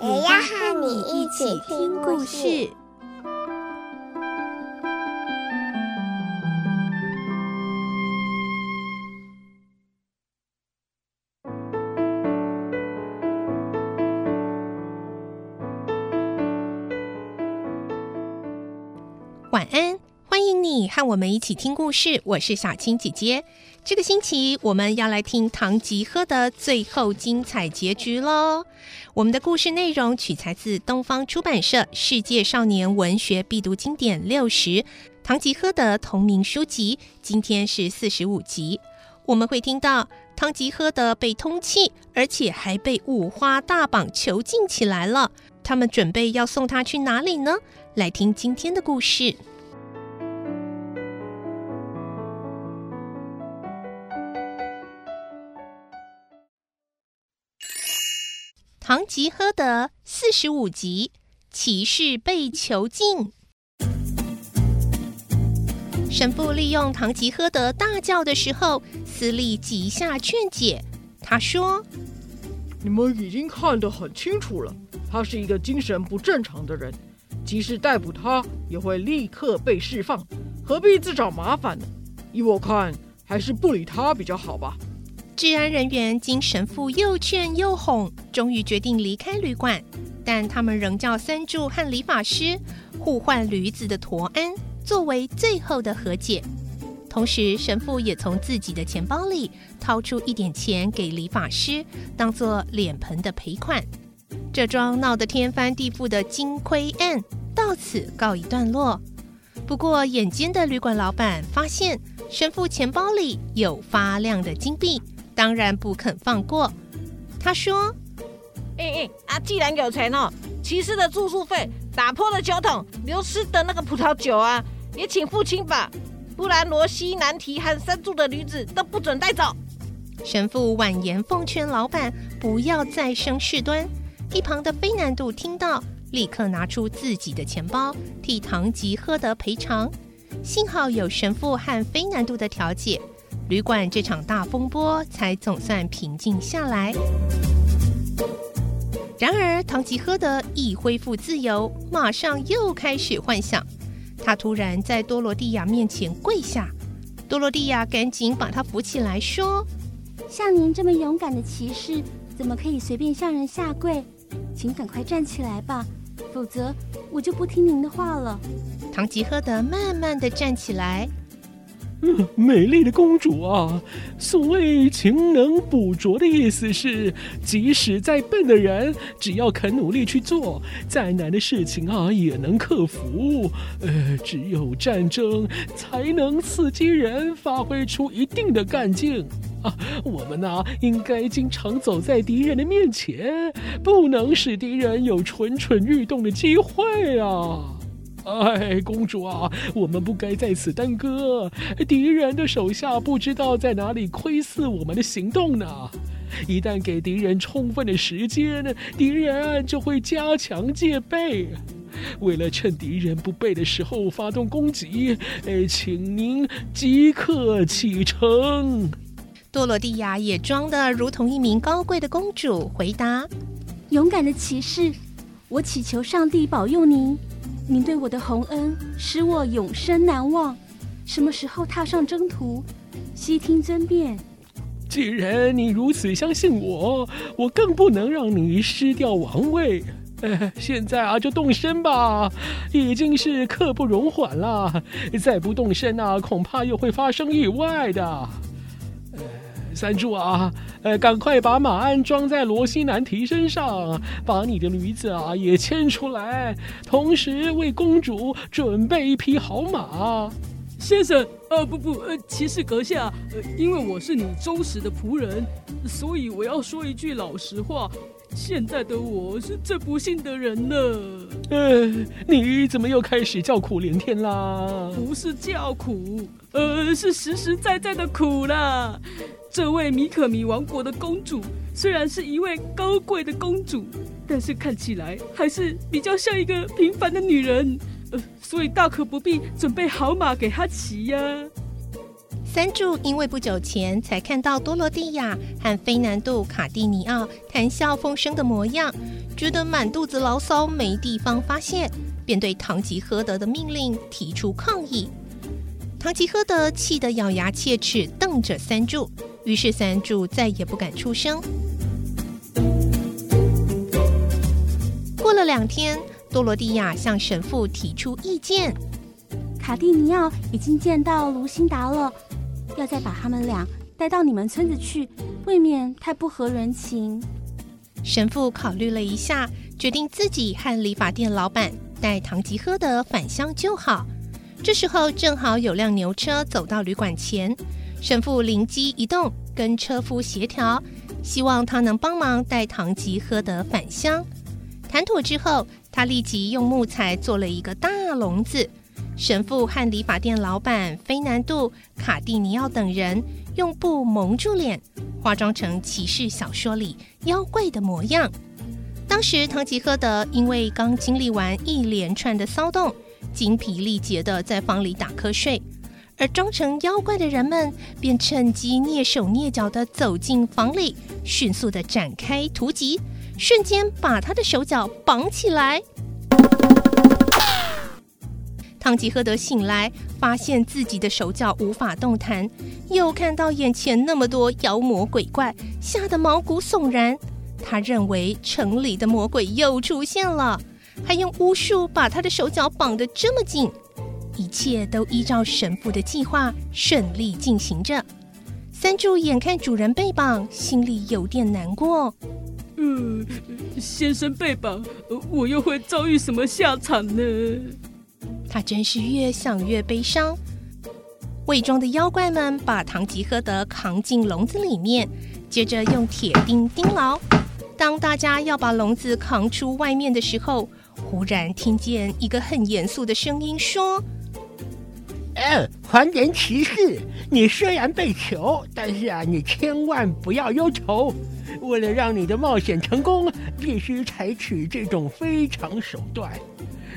也要和你一起听故事。晚安，你和我们一起听故事。我是小青姐姐。这个星期我们要来听《唐吉诃德》最后精彩结局喽。我们的故事内容取材自东方出版社《世界少年文学必读经典六十》《唐吉诃德》同名书籍。今天是四十五集，我们会听到唐吉诃德被通缉，而且还被五花大绑囚禁起来了。他们准备要送他去哪里呢？来听今天的故事，《唐吉诃德》四十五集：骑士被囚禁。神父利用唐吉诃德大叫的时候，斯利急下劝解。他说：“你们已经看得很清楚了，他是一个精神不正常的人。”即使逮捕他，也会立刻被释放，何必自找麻烦呢？依我看，还是不理他比较好吧。治安人员经神父又劝又哄，终于决定离开旅馆，但他们仍叫三柱和理发师互换驴子的驮鞍，作为最后的和解。同时，神父也从自己的钱包里掏出一点钱给理发师，当做脸盆的赔款。这桩闹得天翻地覆的金亏案到此告一段落。不过，眼尖的旅馆老板发现神父钱包里有发亮的金币，当然不肯放过。他说：“哎哎啊，既然有钱哦，骑士的住宿费、打破的酒桶、流失的那个葡萄酒啊，也请付清吧，不然罗西南提和三柱的驴子都不准带走。”神父婉言奉劝老板不要再生事端。一旁的菲南度听到，立刻拿出自己的钱包替唐吉诃德赔偿。幸好有神父和菲南度的调解，旅馆这场大风波才总算平静下来。然而，唐吉诃德一恢复自由，马上又开始幻想。他突然在多罗蒂亚面前跪下，多罗蒂亚赶紧把他扶起来，说：“像您这么勇敢的骑士，怎么可以随便向人下跪？”请赶快站起来吧，否则我就不听您的话了。唐吉诃德慢慢的站起来。美丽的公主啊，所谓勤能补拙的意思是，即使再笨的人，只要肯努力去做，再难的事情啊，也能克服。呃，只有战争才能刺激人发挥出一定的干劲。啊，我们呐，应该经常走在敌人的面前，不能使敌人有蠢蠢欲动的机会啊！哎，公主啊，我们不该在此耽搁，敌人的手下不知道在哪里窥伺我们的行动呢。一旦给敌人充分的时间，敌人就会加强戒备。为了趁敌人不备的时候发动攻击，哎，请您即刻启程。多罗蒂亚也装得如同一名高贵的公主，回答：“勇敢的骑士，我祈求上帝保佑您。您对我的洪恩，使我永生难忘。什么时候踏上征途，悉听尊便。既然你如此相信我，我更不能让你失掉王位。现在啊，就动身吧，已经是刻不容缓了。再不动身啊，恐怕又会发生意外的。”三柱啊，呃，赶快把马鞍装在罗西南提身上，把你的驴子啊也牵出来，同时为公主准备一匹好马。先生，呃，不不，呃，骑士阁下，呃，因为我是你忠实的仆人，所以我要说一句老实话，现在的我是最不幸的人了。呃，你怎么又开始叫苦连天啦？不是叫苦，呃，是实实在在的苦啦。这位米可米王国的公主虽然是一位高贵的公主，但是看起来还是比较像一个平凡的女人，呃，所以大可不必准备好马给她骑呀。三柱因为不久前才看到多罗蒂亚和菲南度·卡蒂尼奥谈笑风生的模样，觉得满肚子牢骚没地方发泄，便对唐吉诃德的命令提出抗议。唐吉诃德气得咬牙切齿，瞪着三柱，于是三柱再也不敢出声。过了两天，多罗蒂亚向神父提出意见：卡蒂尼奥已经见到卢辛达了。要再把他们俩带到你们村子去，未免太不合人情。神父考虑了一下，决定自己和理发店老板带唐吉诃德返乡就好。这时候正好有辆牛车走到旅馆前，神父灵机一动，跟车夫协调，希望他能帮忙带唐吉诃德返乡。谈妥之后，他立即用木材做了一个大笼子。神父和理发店老板菲南度·卡蒂尼奥等人用布蒙住脸，化妆成骑士小说里妖怪的模样。当时唐吉诃德因为刚经历完一连串的骚动，精疲力竭地在房里打瞌睡，而装成妖怪的人们便趁机蹑手蹑脚地走进房里，迅速地展开突击，瞬间把他的手脚绑起来。唐吉诃德醒来，发现自己的手脚无法动弹，又看到眼前那么多妖魔鬼怪，吓得毛骨悚然。他认为城里的魔鬼又出现了，还用巫术把他的手脚绑得这么紧。一切都依照神父的计划顺利进行着。三柱眼看主人被绑，心里有点难过。嗯，先生被绑，我又会遭遇什么下场呢？他真是越想越悲伤。伪装的妖怪们把唐吉诃德扛进笼子里面，接着用铁钉钉牢。当大家要把笼子扛出外面的时候，忽然听见一个很严肃的声音说：“呃，黄人骑士，你虽然被囚，但是啊，你千万不要忧愁。为了让你的冒险成功，必须采取这种非常手段。”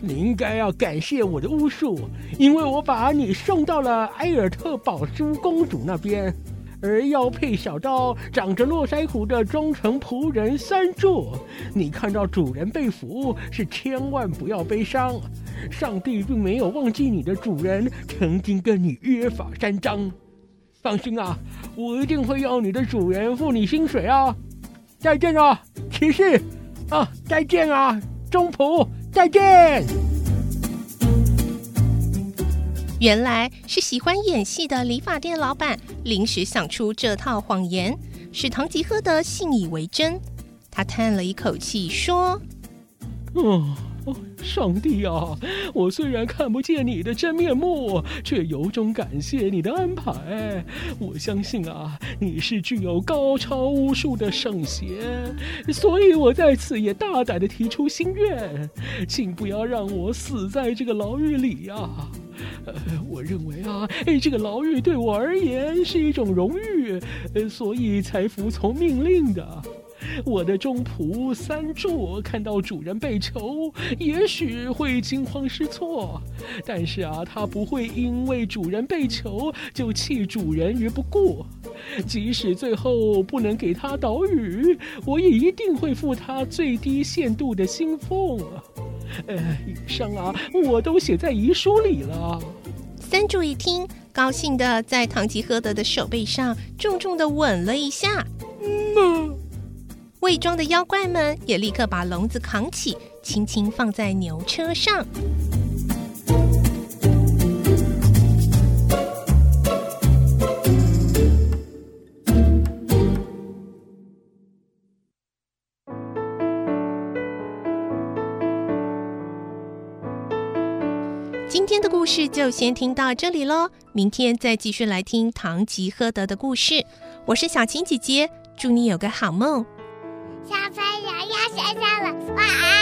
你应该要感谢我的巫术，因为我把你送到了埃尔特宝珠公主那边，而要配小刀、长着络腮胡的忠诚仆人三柱，你看到主人被俘，是千万不要悲伤。上帝并没有忘记你的主人，曾经跟你约法三章。放心啊，我一定会要你的主人付你薪水啊！再见啊，骑士！啊，再见啊，忠仆！再见。原来是喜欢演戏的理发店老板临时想出这套谎言，使唐吉诃德信以为真。他叹了一口气说：“嗯。” 上帝啊！我虽然看不见你的真面目，却由衷感谢你的安排。我相信啊，你是具有高超巫术的圣贤，所以我在此也大胆地提出心愿，请不要让我死在这个牢狱里呀！呃，我认为啊，这个牢狱对我而言是一种荣誉，所以才服从命令的。我的忠仆三柱看到主人被囚，也许会惊慌失措，但是啊，他不会因为主人被囚就弃主人于不顾。即使最后不能给他岛屿，我也一定会付他最低限度的薪俸。呃，以上啊，我都写在遗书里了。三柱一听，高兴的在唐吉诃德的手背上重重的吻了一下。伪装的妖怪们也立刻把笼子扛起，轻轻放在牛车上。今天的故事就先听到这里喽，明天再继续来听唐吉诃德的故事。我是小青姐姐，祝你有个好梦。小朋友要睡觉了晚安。